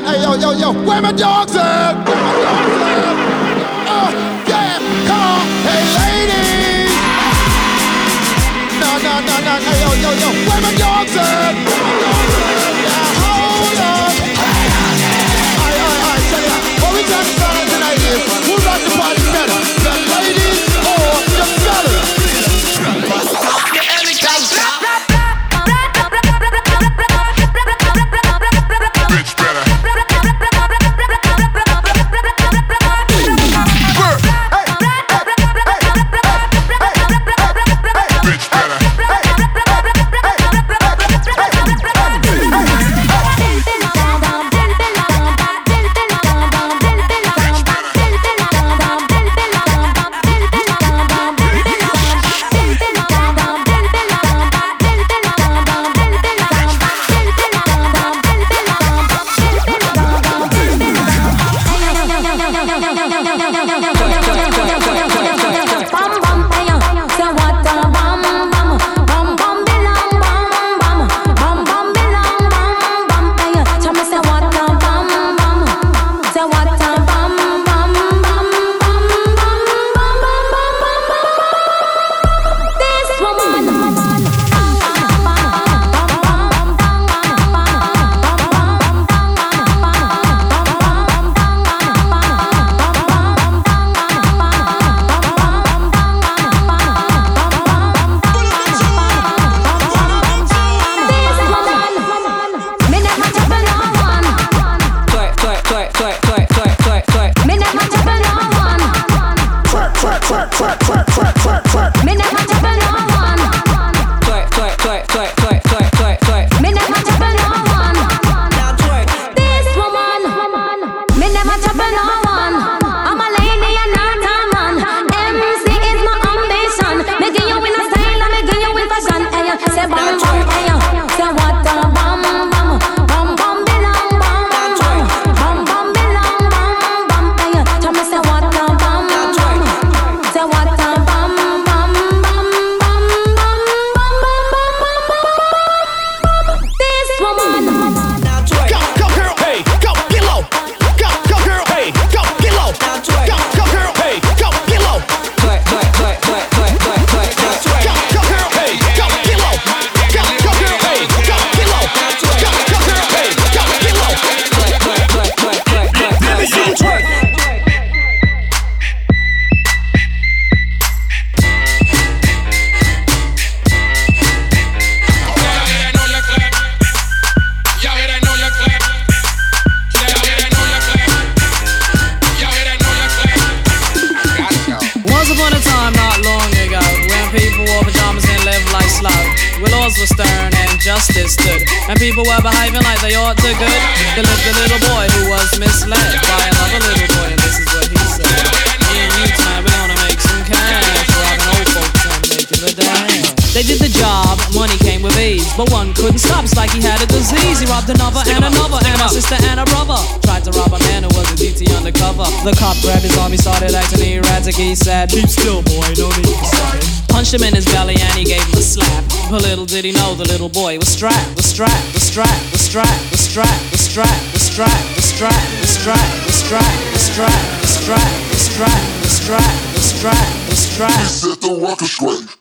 man. Hey, yo, yo, yo. Where my dogs at? Where my dogs at? Uh, yeah, come on. Hey, ladies. No, no, no, no. Hey, yo, yo, yo. Where my dogs at? Where my dogs at? Little did he know the little boy was strapped, was strapped, was strapped, was strapped, was strapped, was strapped, was strapped, was strapped, was strapped, was strapped, was strapped, was strapped, was strapped, was strapped, was strapped, was strapped. He set the record straight.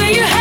do you have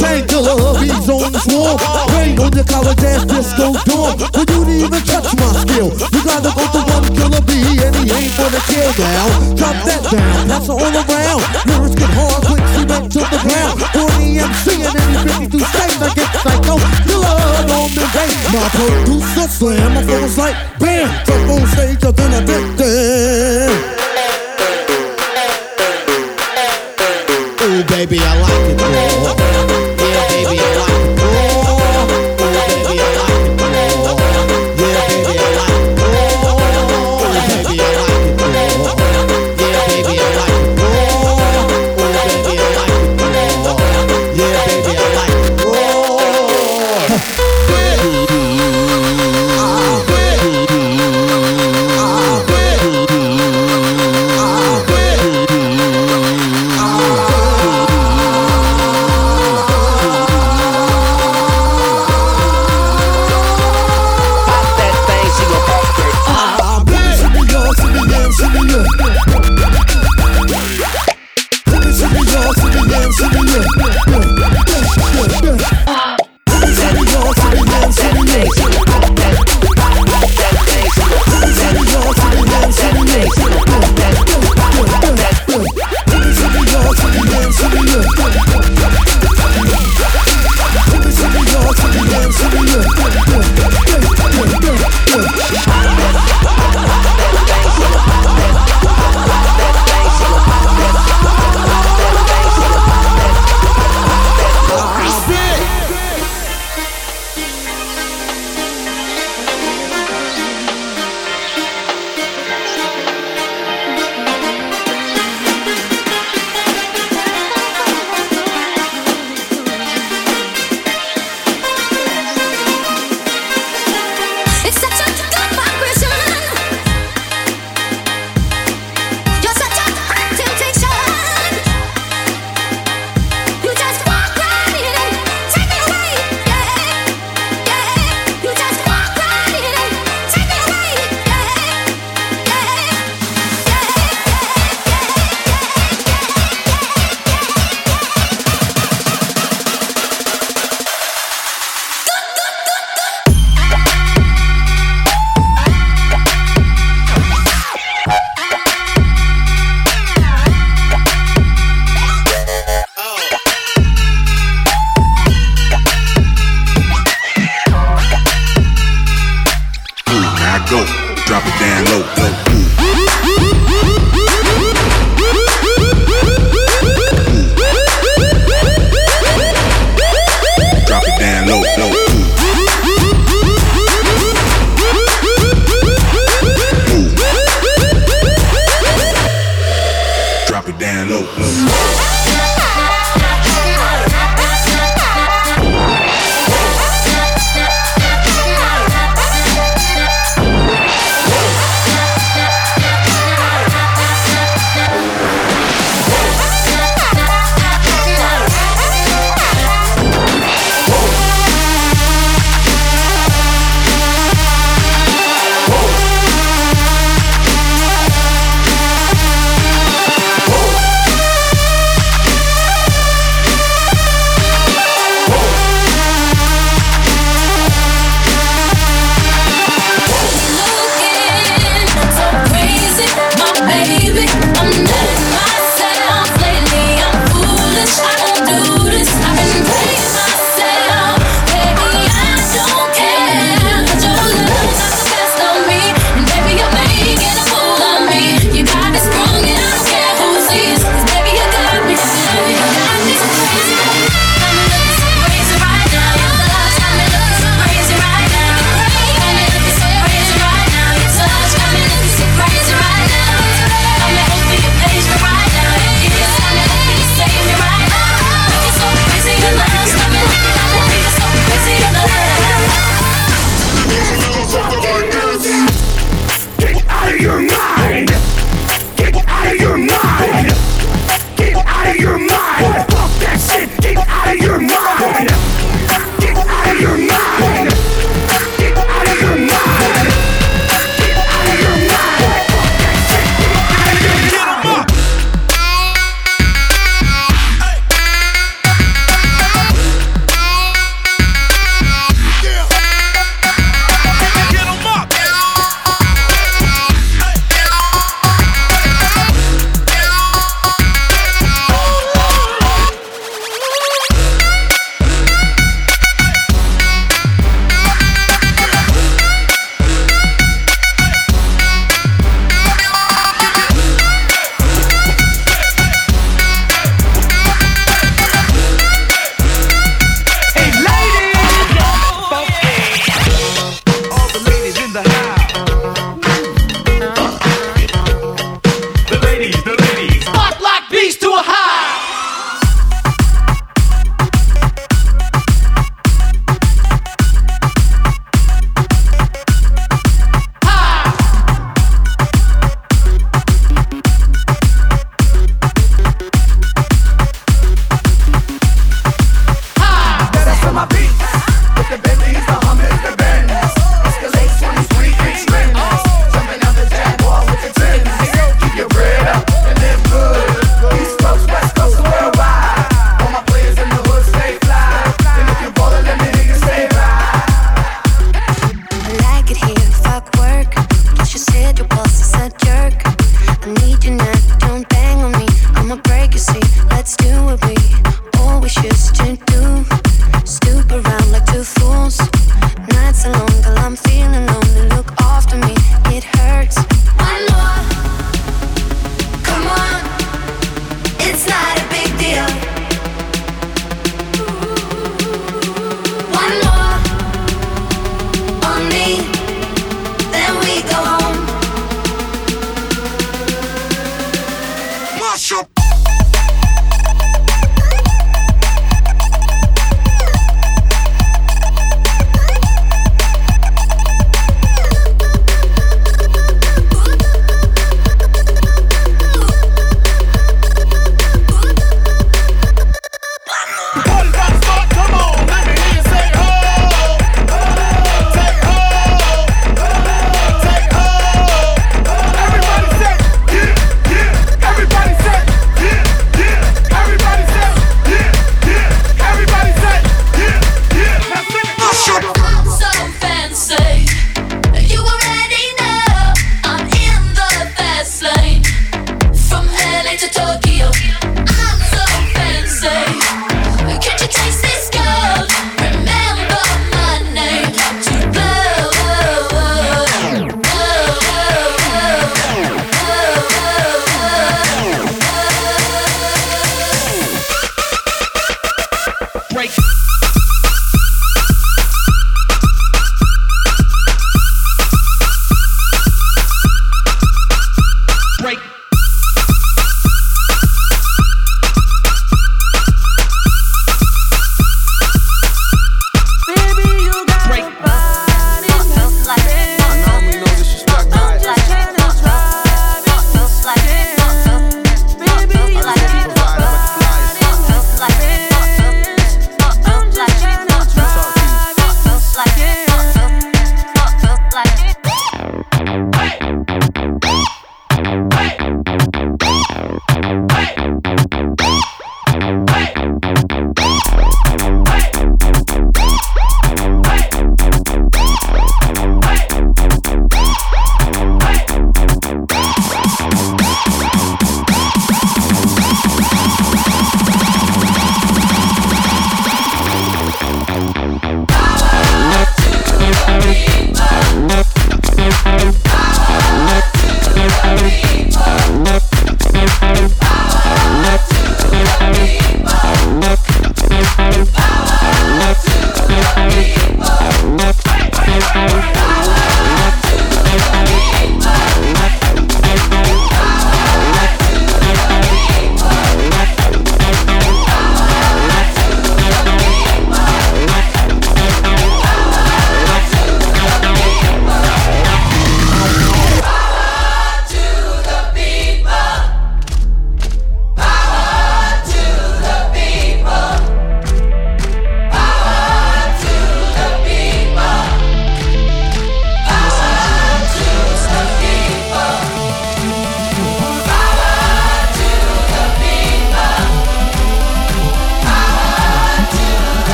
Killer, he's on the swarm. Rain on your college ass disco dorm. For you to even touch my skill, you gotta go to one killer B, and he ain't gonna kill down. Drop that down, pass all around. Lyrics get hard, quick cement to the ground. For the MC and any 52 states, I get psycho. Killer on the day. My producer slam, my phone's like bam. Jump on stage, I've been addicted. Baby, I like it raw.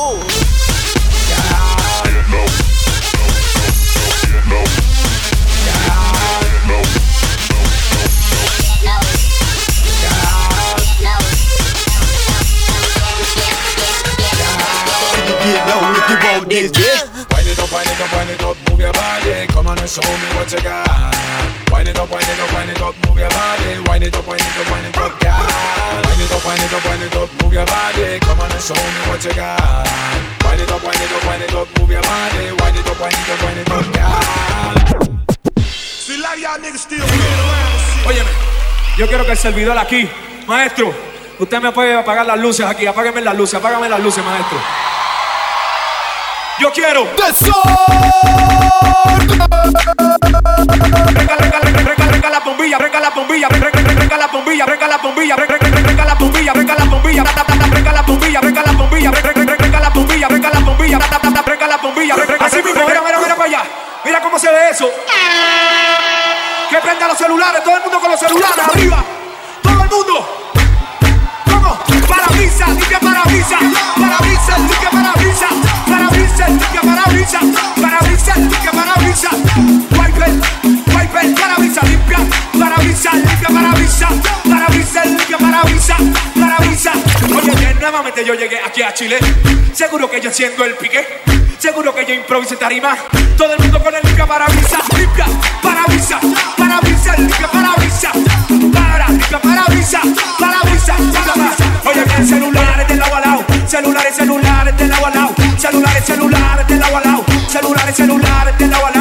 What you got. Wind it up, wind it up, wind it up, move your body. Come on and show me what you got Wind it up, wind it up, wind it up, girl. Óyeme, yo quiero que el servidor aquí, maestro, usted me puede apagar las luces aquí, apágueme las luces, apágame las luces, maestro. Yo quiero desorden. Reca, la bombilla, reca la bombilla, reca la bombilla, reca la bombilla, reca la bombilla, reca la bombilla, reca la bombilla, reca la bombilla, reca la bombilla, reca la bombilla, reca la bombilla, Así mismo, mira, mira, mira para allá. Mira cómo se ve eso. Que prenda los celulares, todo el mundo con los celulares arriba. Todo el mundo. ¿Cómo? Limpia parabisa, parabisa, limpia parabisa parabrisas, que parabrisas, parabrisas, que parabrisas, wiper, wiper, parabrisas limpia, parabrisas limpia, parabrisas, parabrisas limpia, parabrisas, parabrisas. Oye, bien, nuevamente yo llegué aquí a Chile, seguro que yo siendo el pique, seguro que yo improvisé tarima, todo el mundo con el limpia, parabrisas, limpia, parabrisas, parabrisas, limpia, parabrisas, para, limpia, parabrisas, parabrisas, parabrisas. Oye, bien, celulares de lado a lado, celulares, celulares de lado a lado. Celulares, celulares, del lado a lado. Celulares, celulares, del lado a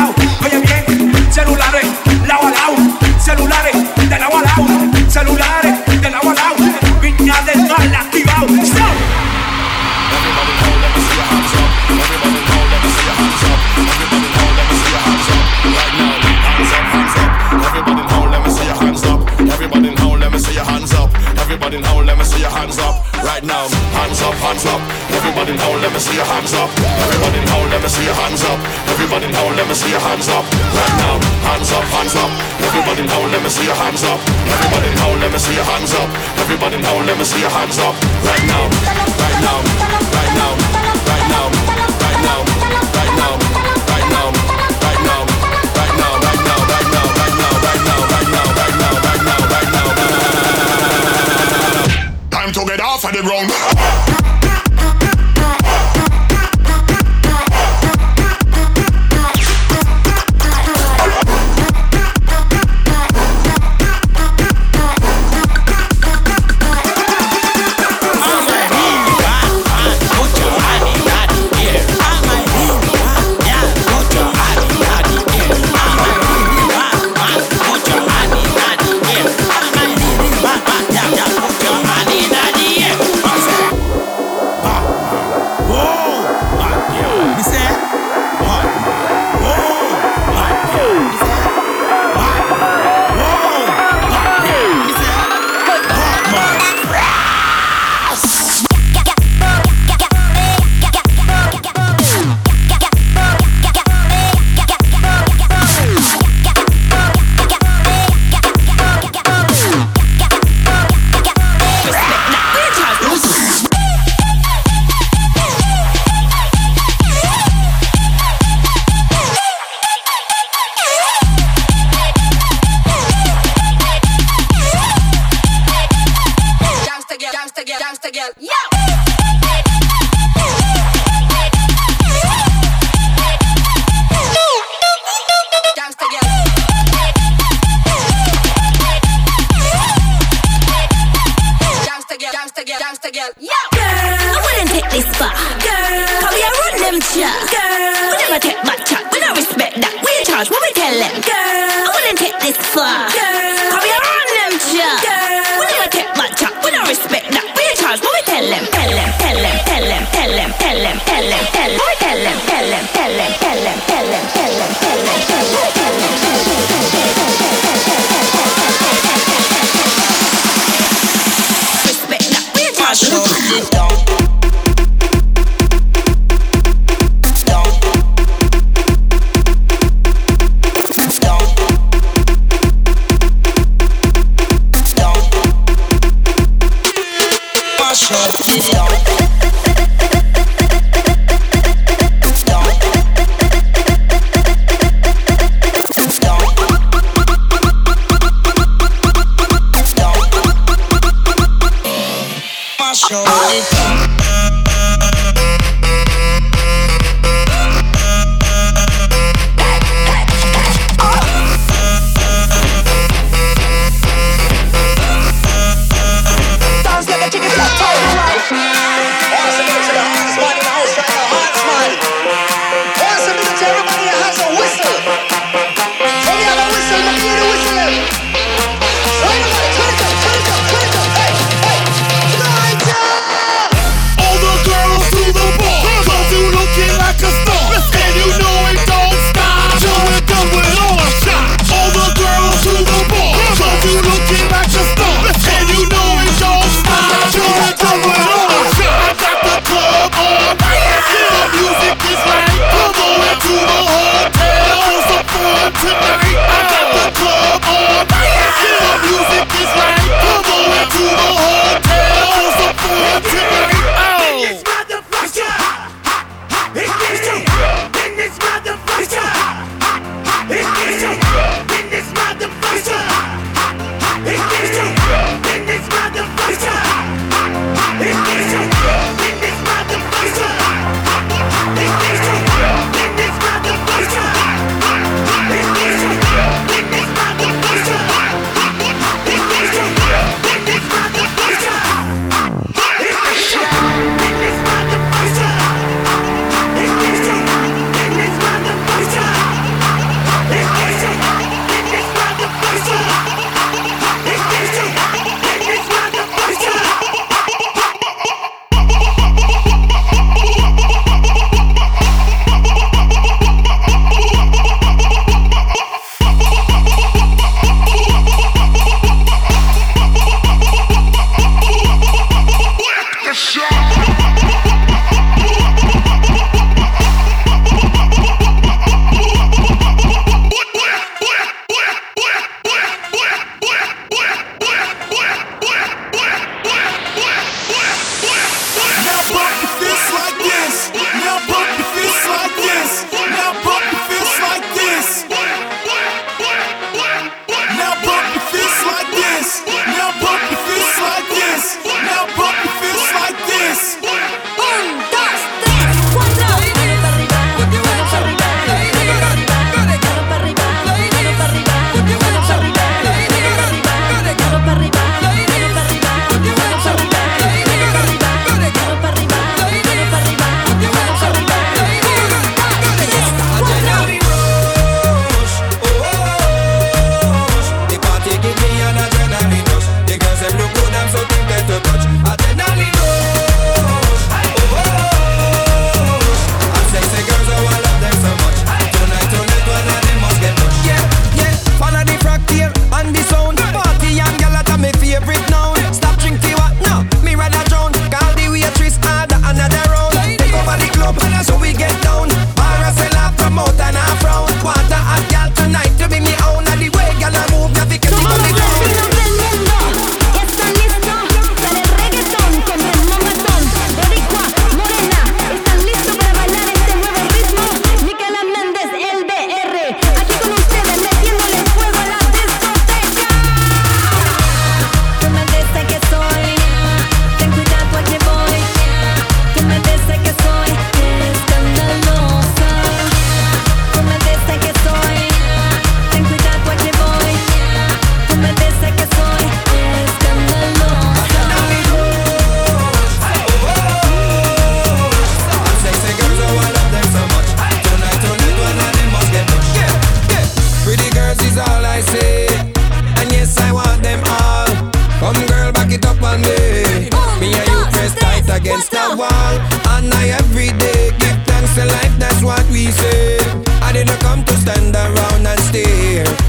against the wall. And I every day give thanks to life, that's what we say. I didn't come to stand around and stare.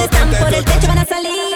Están por el techo van a salir?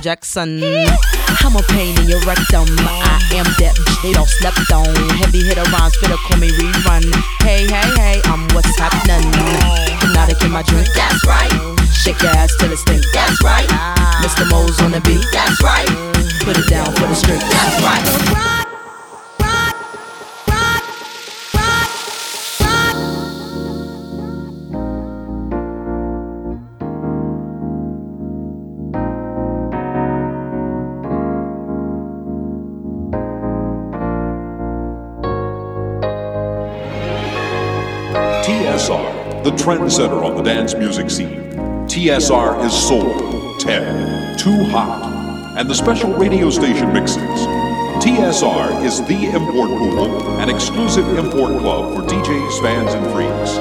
Jackson. I'm a pain in your rectum. I am that bitch they don't slept on. Heavy hitter rhymes, better call me rerun. Hey, hey, hey, I'm what's happening. Hypnotic in my drink, that's right. Shake your ass till it stink, that's right. Mr. Mo's on the beat, that's right. Put it down for the street, that's right. Trendsetter on the dance music scene. TSR is Soul, 10, Too Hot, and the special radio station mixes. TSR is the import pool an exclusive import club for DJs, fans, and freaks.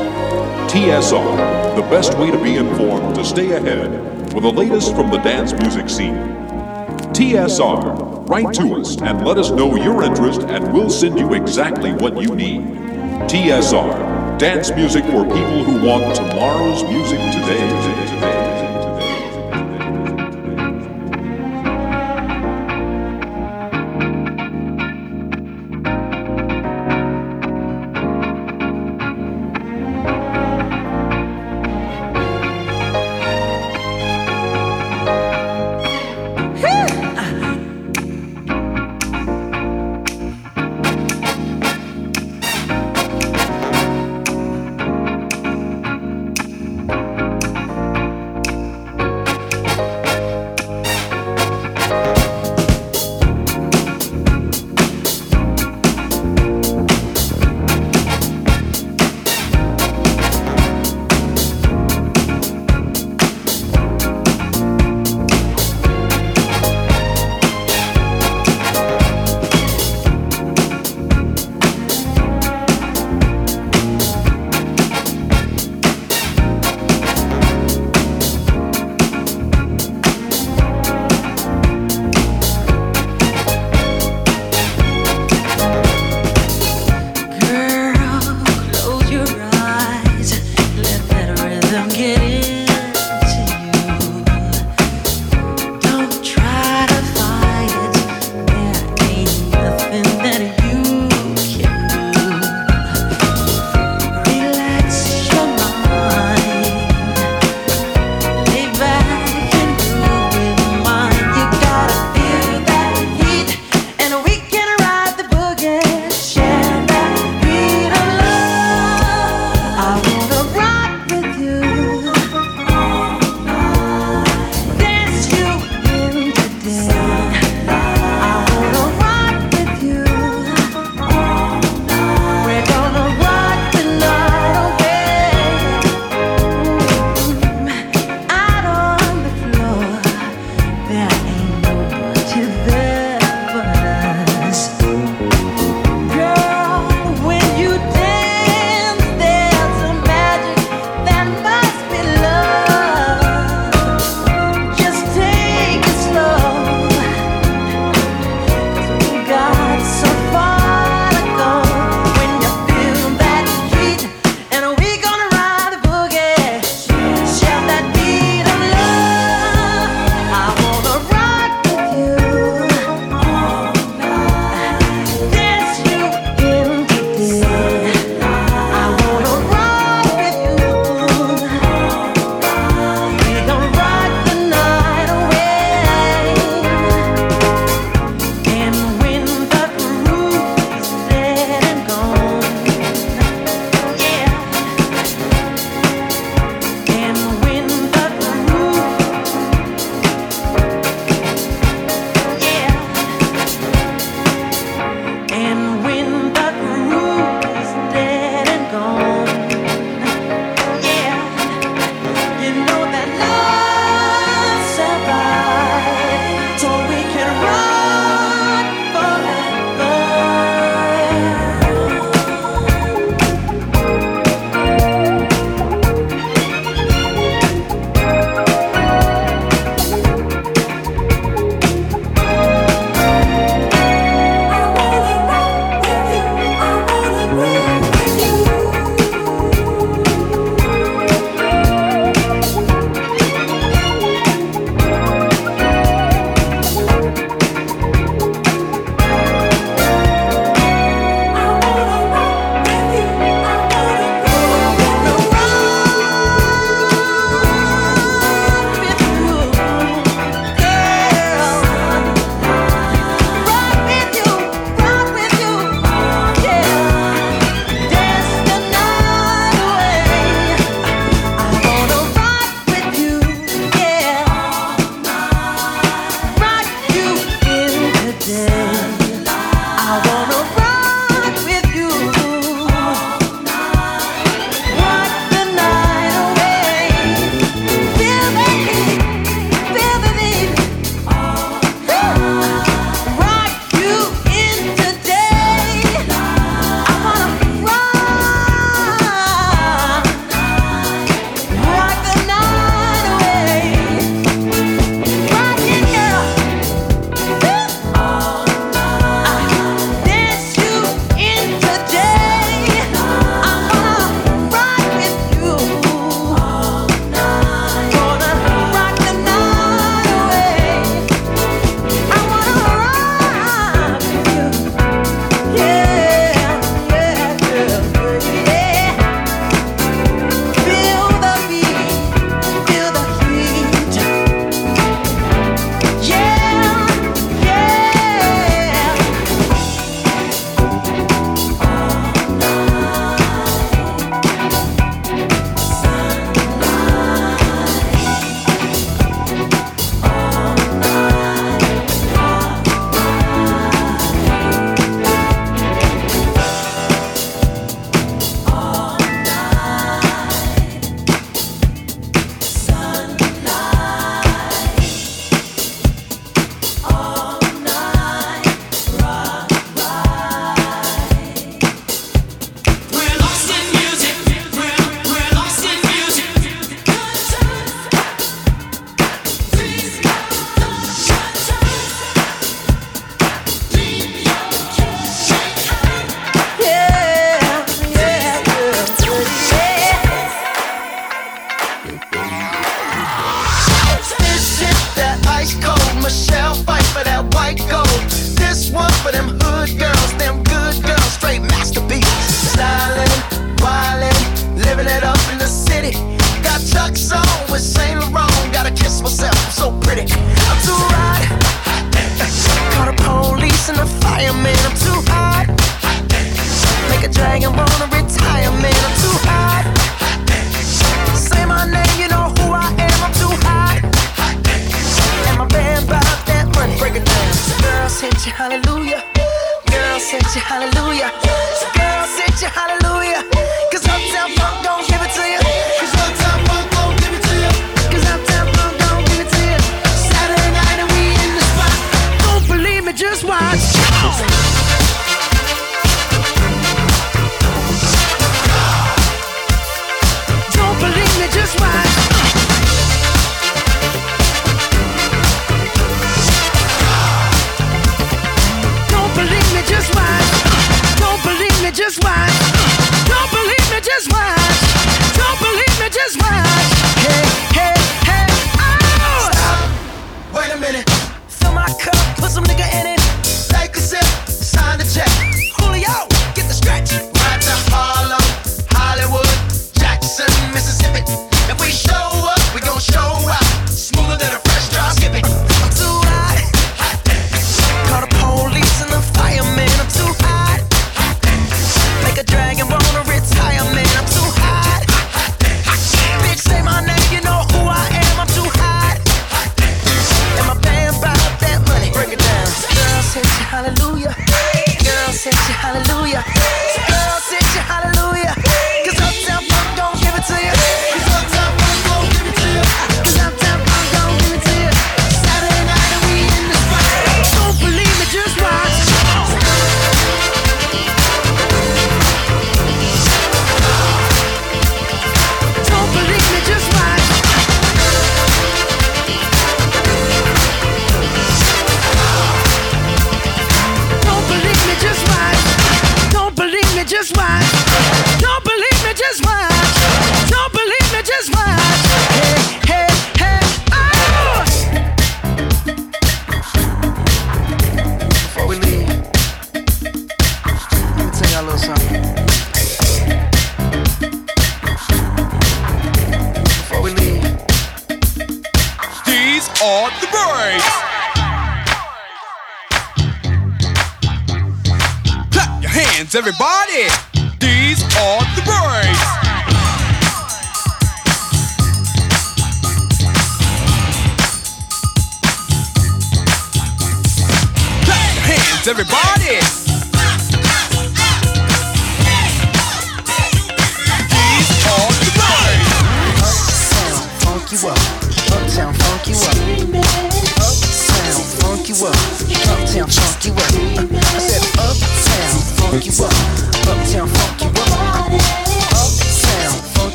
TSR, the best way to be informed to stay ahead with the latest from the dance music scene. TSR, write to us and let us know your interest, and we'll send you exactly what you need. TSR, dance music for people who want tomorrow's music today.